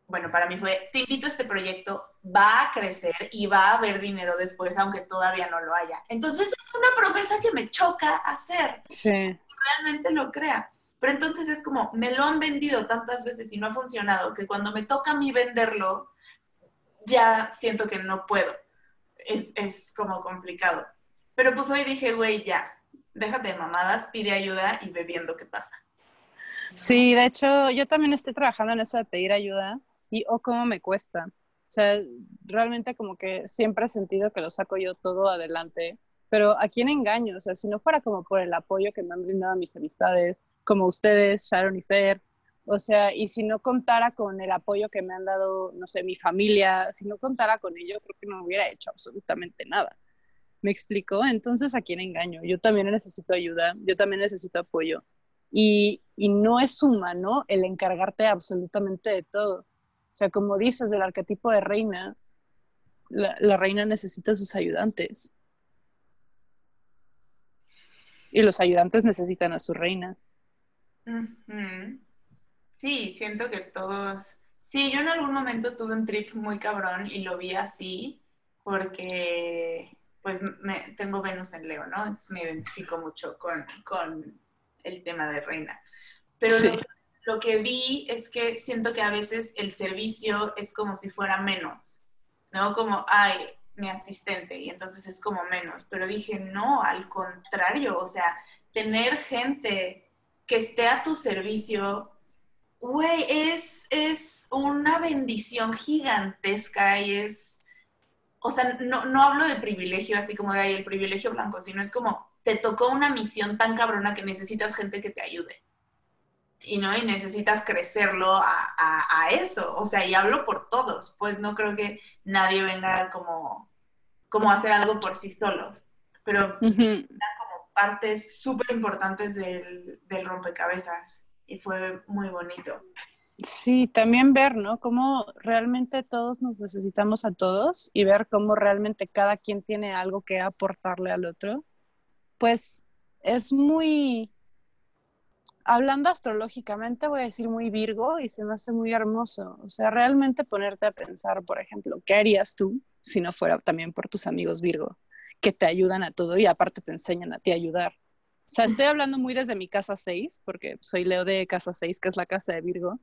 bueno, para mí fue, te invito a este proyecto, va a crecer y va a haber dinero después, aunque todavía no lo haya. Entonces es una promesa que me choca hacer. Sí. Realmente lo crea. Pero entonces es como, me lo han vendido tantas veces y no ha funcionado, que cuando me toca a mí venderlo, ya siento que no puedo. Es, es como complicado. Pero pues hoy dije, güey, ya, déjate de mamadas, pide ayuda y ve viendo qué pasa. Sí, de hecho, yo también estoy trabajando en eso de pedir ayuda y oh, cómo me cuesta. O sea, realmente como que siempre he sentido que lo saco yo todo adelante, pero ¿a quién engaño? O sea, si no fuera como por el apoyo que me han brindado mis amistades, como ustedes, Sharon y Fer, o sea, y si no contara con el apoyo que me han dado, no sé, mi familia, si no contara con ello, creo que no hubiera hecho absolutamente nada. ¿Me explico? Entonces, ¿a quién engaño? Yo también necesito ayuda, yo también necesito apoyo. Y, y no es humano el encargarte absolutamente de todo. O sea, como dices del arquetipo de reina, la, reina necesita sus ayudantes. Y los ayudantes necesitan a su reina. Sí, siento que todos... Sí, yo en algún momento tuve un trip muy cabrón y lo vi así porque pues me, tengo Venus en Leo, ¿no? Entonces me identifico mucho con, el tema de reina. Pero lo que vi es que siento que a veces el servicio es como si fuera menos, ¿no? Como, ay, mi asistente, y entonces es como menos. Pero dije, no, al contrario, o sea, tener gente que esté a tu servicio, güey, es, es una bendición gigantesca y es, o sea, no, no hablo de privilegio así como de ahí el privilegio blanco, sino es como, te tocó una misión tan cabrona que necesitas gente que te ayude y no y necesitas crecerlo a, eso o sea y hablo por todos pues no creo que nadie venga como como a hacer algo por sí solos pero como partes súper importantes del, del rompecabezas y fue muy bonito Sí, también ver, ¿no? Cómo realmente todos nos necesitamos a todos y ver cómo realmente cada quien tiene algo que aportarle al otro. Pues es muy, hablando astrológicamente, voy a decir muy Virgo y se me hace muy hermoso. O sea, realmente ponerte a pensar, por ejemplo, ¿qué harías tú si no fuera también por tus amigos Virgo, que te ayudan a todo y aparte te enseñan a ti a ayudar? O sea, estoy hablando muy desde mi casa 6, porque soy Leo de casa 6, que es la casa de Virgo.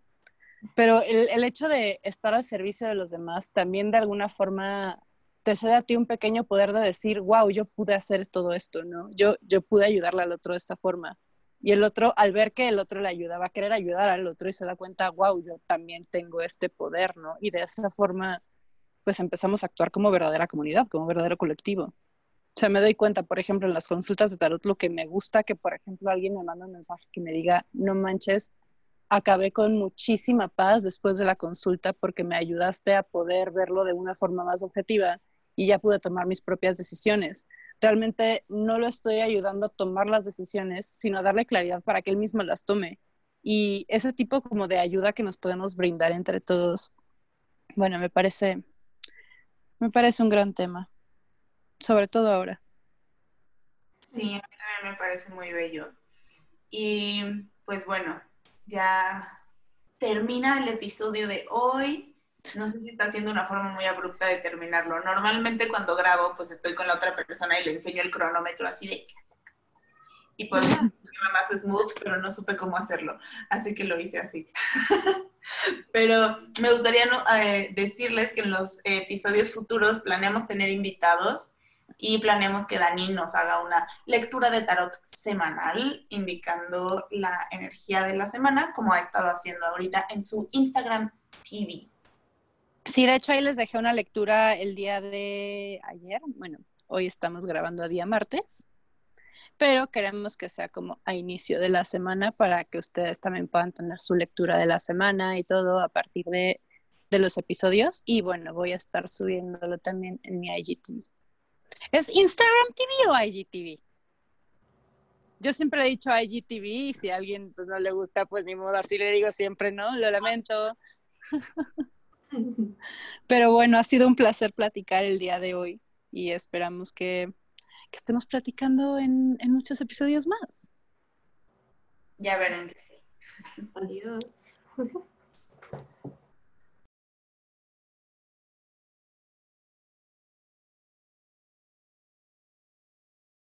Pero el, el hecho de estar al servicio de los demás también de alguna forma te cede a ti un pequeño poder de decir, wow, yo pude hacer todo esto, ¿no? Yo, yo pude ayudarle al otro de esta forma. Y el otro, al ver que el otro le ayuda, va a querer ayudar al otro y se da cuenta, wow, yo también tengo este poder, ¿no? Y de esa forma, pues empezamos a actuar como verdadera comunidad, como verdadero colectivo. O sea, me doy cuenta, por ejemplo, en las consultas de tarot, lo que me gusta que, por ejemplo, alguien me manda un mensaje que me diga, no manches, acabé con muchísima paz después de la consulta porque me ayudaste a poder verlo de una forma más objetiva y ya pude tomar mis propias decisiones. Realmente no lo estoy ayudando a tomar las decisiones, sino a darle claridad para que él mismo las tome. Y ese tipo como de ayuda que nos podemos brindar entre todos, bueno, me parece, me parece un gran tema, sobre todo ahora. Sí, a mí también me parece muy bello. Y pues bueno, ya termina el episodio de hoy. No sé si está siendo una forma muy abrupta de terminarlo. Normalmente cuando grabo, pues estoy con la otra persona y le enseño el cronómetro así de... Y pues más smooth, pero no supe cómo hacerlo. Así que lo hice así. pero me gustaría eh, decirles que en los episodios futuros planeamos tener invitados y planeamos que Dani nos haga una lectura de tarot semanal, indicando la energía de la semana, como ha estado haciendo ahorita en su Instagram TV. Sí, de hecho ahí les dejé una lectura el día de ayer. Bueno, hoy estamos grabando a día martes, pero queremos que sea como a inicio de la semana para que ustedes también puedan tener su lectura de la semana y todo a partir de, de los episodios. Y bueno, voy a estar subiéndolo también en mi IGTV. ¿Es Instagram TV o IGTV? Yo siempre he dicho IGTV y si a alguien pues, no le gusta, pues ni modo, así le digo siempre, ¿no? Lo lamento. Pero bueno, ha sido un placer platicar el día de hoy y esperamos que, que estemos platicando en, en, muchos episodios más. Ya verán que sí. Adiós.